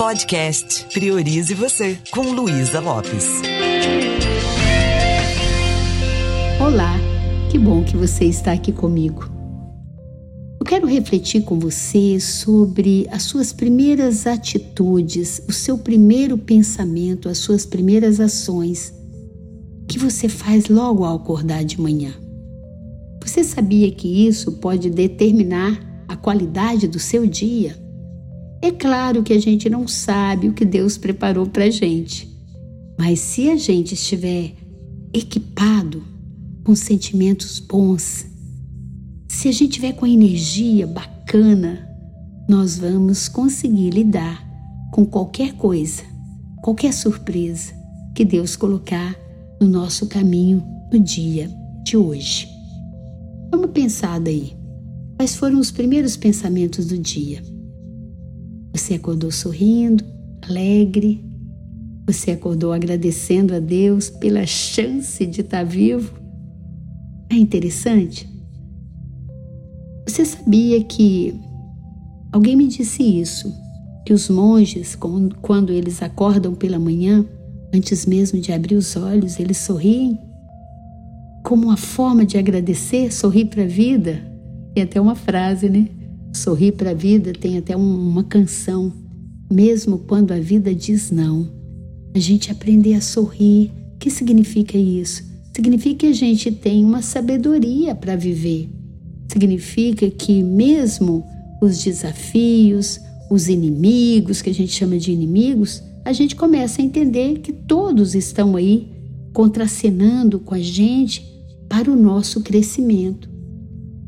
Podcast Priorize Você, com Luísa Lopes. Olá, que bom que você está aqui comigo. Eu quero refletir com você sobre as suas primeiras atitudes, o seu primeiro pensamento, as suas primeiras ações que você faz logo ao acordar de manhã. Você sabia que isso pode determinar a qualidade do seu dia? É claro que a gente não sabe o que Deus preparou para a gente, mas se a gente estiver equipado com sentimentos bons, se a gente tiver com energia bacana, nós vamos conseguir lidar com qualquer coisa, qualquer surpresa que Deus colocar no nosso caminho no dia de hoje. Vamos pensar daí. Quais foram os primeiros pensamentos do dia? Você acordou sorrindo, alegre. Você acordou agradecendo a Deus pela chance de estar vivo. É interessante? Você sabia que alguém me disse isso? Que os monges, quando eles acordam pela manhã, antes mesmo de abrir os olhos, eles sorriem? Como uma forma de agradecer, sorrir para a vida? Tem até uma frase, né? Sorrir para a vida tem até uma canção. Mesmo quando a vida diz não, a gente aprender a sorrir. O que significa isso? Significa que a gente tem uma sabedoria para viver. Significa que mesmo os desafios, os inimigos, que a gente chama de inimigos, a gente começa a entender que todos estão aí contracenando com a gente para o nosso crescimento.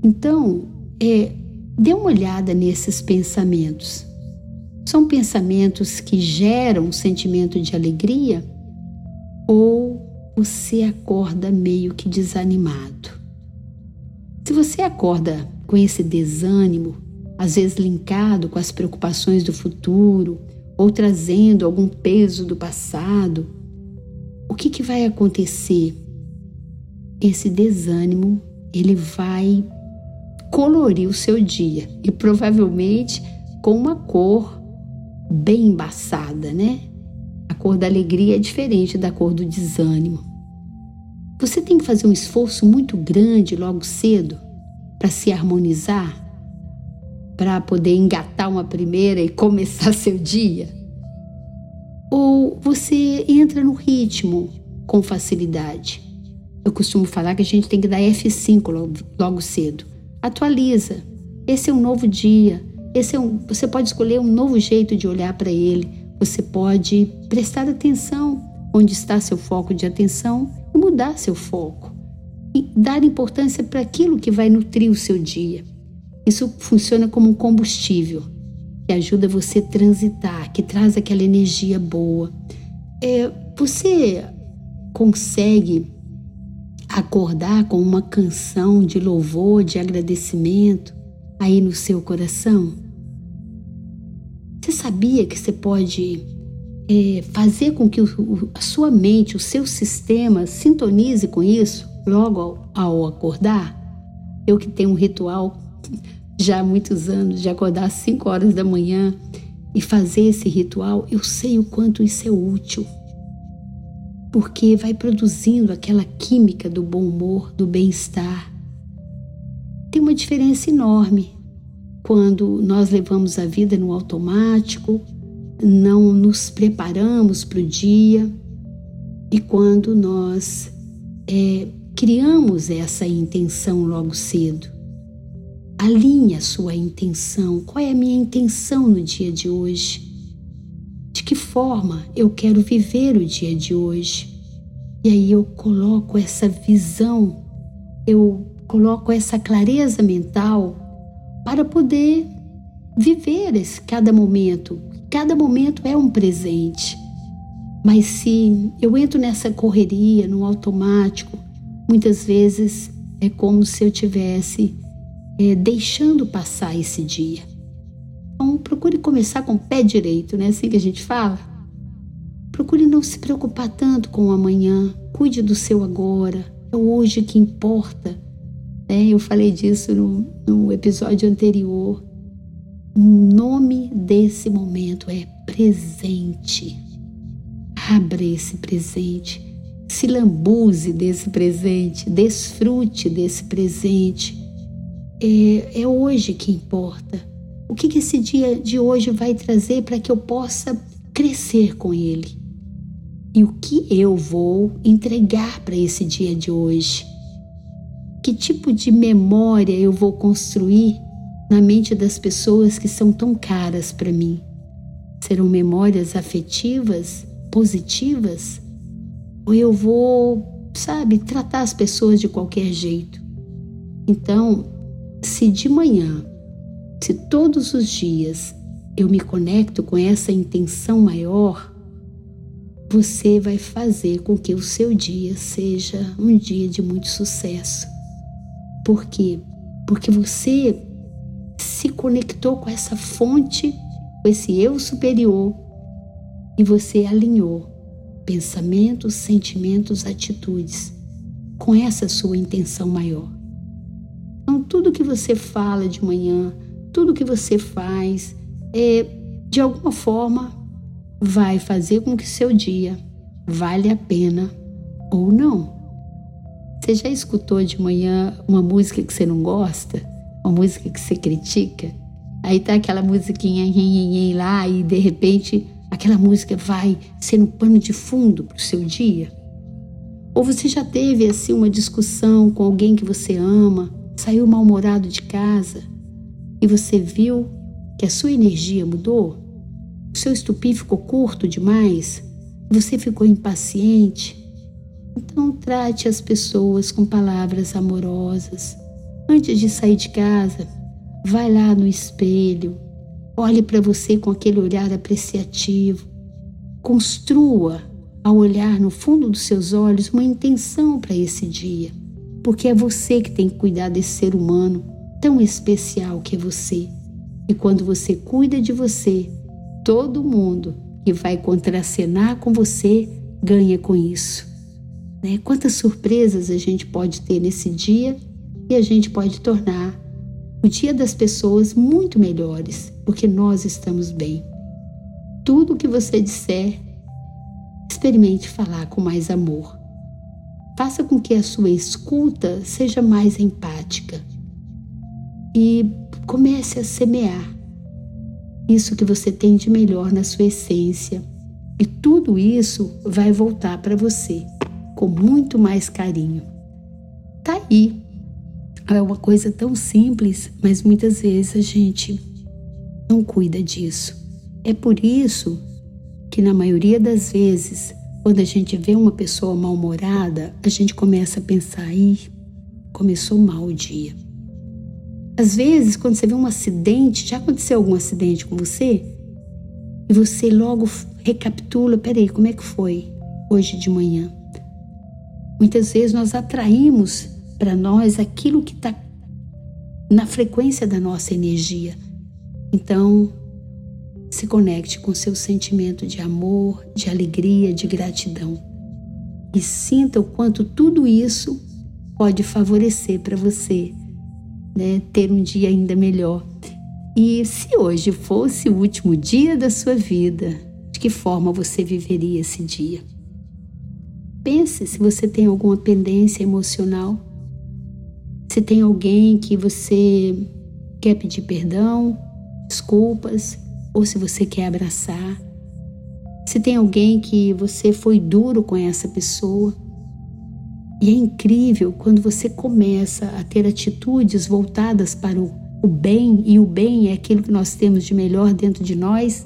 Então, é, Dê uma olhada nesses pensamentos. São pensamentos que geram um sentimento de alegria ou você acorda meio que desanimado? Se você acorda com esse desânimo, às vezes linkado com as preocupações do futuro ou trazendo algum peso do passado, o que, que vai acontecer? Esse desânimo ele vai colorir o seu dia e provavelmente com uma cor bem embaçada, né? A cor da alegria é diferente da cor do desânimo. Você tem que fazer um esforço muito grande logo cedo para se harmonizar, para poder engatar uma primeira e começar seu dia? Ou você entra no ritmo com facilidade? Eu costumo falar que a gente tem que dar F5 logo, logo cedo Atualiza. Esse é um novo dia. Esse é um, você pode escolher um novo jeito de olhar para ele. Você pode prestar atenção onde está seu foco de atenção e mudar seu foco. E dar importância para aquilo que vai nutrir o seu dia. Isso funciona como um combustível que ajuda você a transitar, que traz aquela energia boa. É, você consegue acordar com uma canção de louvor, de agradecimento aí no seu coração? Você sabia que você pode é, fazer com que o, a sua mente, o seu sistema sintonize com isso logo ao, ao acordar? Eu que tenho um ritual já há muitos anos de acordar às 5 horas da manhã e fazer esse ritual, eu sei o quanto isso é útil porque vai produzindo aquela química do bom humor, do bem-estar. Tem uma diferença enorme quando nós levamos a vida no automático, não nos preparamos para o dia e quando nós é, criamos essa intenção logo cedo. Alinhe a sua intenção. Qual é a minha intenção no dia de hoje? De que forma eu quero viver o dia de hoje? E aí eu coloco essa visão, eu coloco essa clareza mental para poder viver esse cada momento. Cada momento é um presente. Mas se eu entro nessa correria, no automático, muitas vezes é como se eu tivesse é, deixando passar esse dia. Então, procure começar com o pé direito, né? Assim que a gente fala. Procure não se preocupar tanto com o amanhã. Cuide do seu agora. É hoje que importa. Né? Eu falei disso no, no episódio anterior. O nome desse momento é presente. Abra esse presente, se lambuze desse presente, desfrute desse presente. É, é hoje que importa. O que, esse dia de hoje vai trazer para que eu possa crescer com ele? E o que eu vou entregar para esse dia de hoje? Que tipo de memória eu vou construir na mente das pessoas que são tão caras para mim? Serão memórias afetivas, positivas? Ou eu vou, sabe, tratar as pessoas de qualquer jeito? Então, se de manhã, se todos os dias eu me conecto com essa intenção maior, você vai fazer com que o seu dia seja um dia de muito sucesso. Por quê? Porque você se conectou com essa fonte, com esse eu superior e você alinhou pensamentos, sentimentos, atitudes com essa sua intenção maior. Então, tudo que você fala de manhã, tudo que você faz, é, de alguma forma vai fazer com que seu dia vale a pena ou não. Você já escutou de manhã uma música que você não gosta? uma música que você critica, aí tá aquela musiquinha lá e de repente aquela música vai sendo pano de fundo para o seu dia? Ou você já teve assim uma discussão com alguém que você ama, saiu mal-humorado de casa e você viu que a sua energia mudou? O seu estupim ficou curto demais? Você ficou impaciente? Então trate as pessoas com palavras amorosas, Antes de sair de casa, vai lá no espelho, olhe para você com aquele olhar apreciativo, construa ao olhar no fundo dos seus olhos uma intenção para esse dia, porque é você que tem que cuidar desse ser humano tão especial que é você. E quando você cuida de você, todo mundo que vai contracenar com você ganha com isso. Né? Quantas surpresas a gente pode ter nesse dia e a gente pode tornar o dia das pessoas muito melhores, porque nós estamos bem. Tudo o que você disser, experimente falar com mais amor. Faça com que a sua escuta seja mais empática e comece a semear isso que você tem de melhor na sua essência. E tudo isso vai voltar para você com muito mais carinho. Tá aí é uma coisa tão simples, mas muitas vezes a gente não cuida disso. É por isso que, na maioria das vezes, quando a gente vê uma pessoa mal-humorada, a gente começa a pensar: aí começou mal o dia. Às vezes, quando você vê um acidente, já aconteceu algum acidente com você? E você logo recapitula: peraí, como é que foi hoje de manhã? Muitas vezes nós atraímos para nós aquilo que está na frequência da nossa energia. Então, se conecte com seu sentimento de amor, de alegria, de gratidão e sinta o quanto tudo isso pode favorecer para você né, ter um dia ainda melhor. E se hoje fosse o último dia da sua vida, de que forma você viveria esse dia? Pense se você tem alguma pendência emocional se tem alguém que você quer pedir perdão, desculpas, ou se você quer abraçar. Se tem alguém que você foi duro com essa pessoa. E é incrível quando você começa a ter atitudes voltadas para o, o bem, e o bem é aquilo que nós temos de melhor dentro de nós,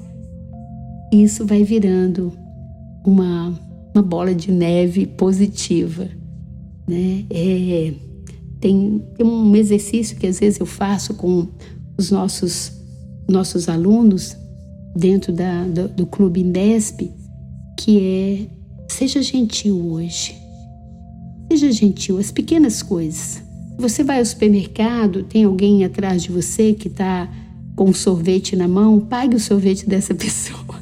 isso vai virando uma, uma bola de neve positiva. Né? É, tem, tem um exercício que às vezes eu faço com os nossos, nossos alunos dentro da, do, do Clube Indesp, que é seja gentil hoje. Seja gentil, as pequenas coisas. Você vai ao supermercado, tem alguém atrás de você que está com um sorvete na mão, pague o sorvete dessa pessoa.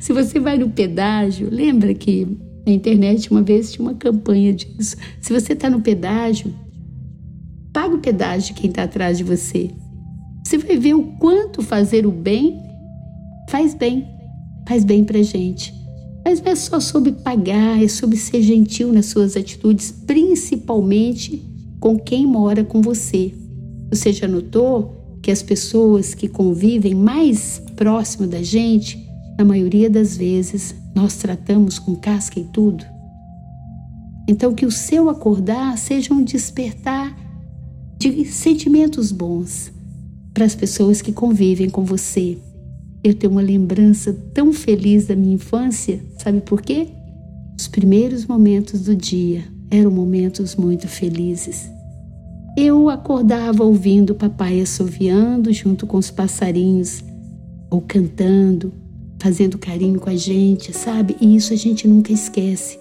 Se você vai no pedágio, lembra que na internet uma vez tinha uma campanha disso. Se você está no pedágio, Pague o pedágio de quem está atrás de você. você vai ver o quanto fazer o bem faz bem, faz bem pra gente. Mas não é só sobre pagar, é sobre ser gentil nas suas atitudes, principalmente com quem mora com você. Você já notou que as pessoas que convivem mais próximo da gente, na maioria das vezes, nós tratamos com casca e tudo? Então, que o seu acordar seja um despertar de sentimentos bons para as pessoas que convivem com você. Eu tenho uma lembrança tão feliz da minha infância, sabe por quê? Os primeiros momentos do dia eram momentos muito felizes. Eu acordava ouvindo o papai assoviando junto com os passarinhos, ou cantando, fazendo carinho com a gente, sabe? E isso a gente nunca esquece.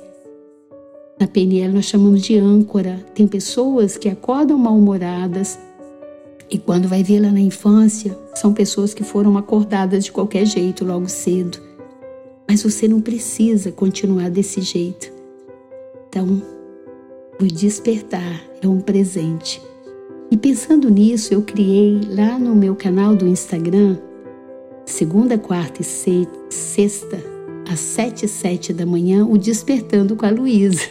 Na PNL nós chamamos de âncora. Tem pessoas que acordam mal-humoradas, e quando vai lá na infância, são pessoas que foram acordadas de qualquer jeito logo cedo. Mas você não precisa continuar desse jeito. Então, o despertar é um presente. E pensando nisso, eu criei lá no meu canal do Instagram, segunda, quarta e sexta, às sete e sete da manhã, o Despertando com a Luísa,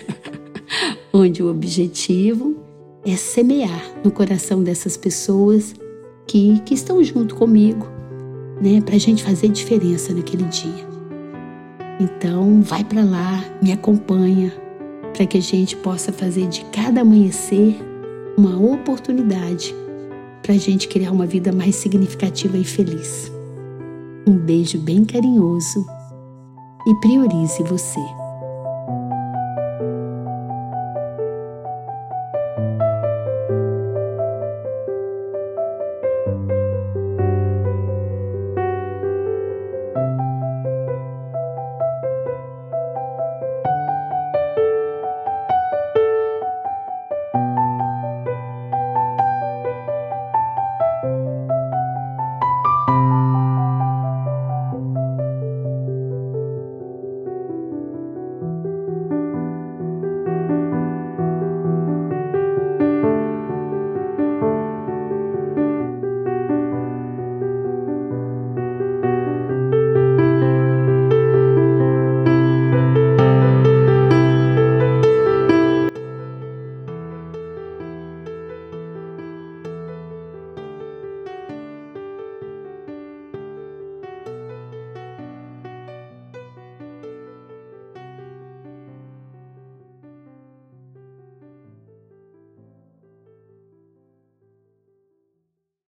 onde o objetivo é semear no coração dessas pessoas que, que estão junto comigo, né, para a gente fazer diferença naquele dia. Então, vai para lá, me acompanha, para que a gente possa fazer de cada amanhecer uma oportunidade para a gente criar uma vida mais significativa e feliz. Um beijo bem carinhoso e priorize você.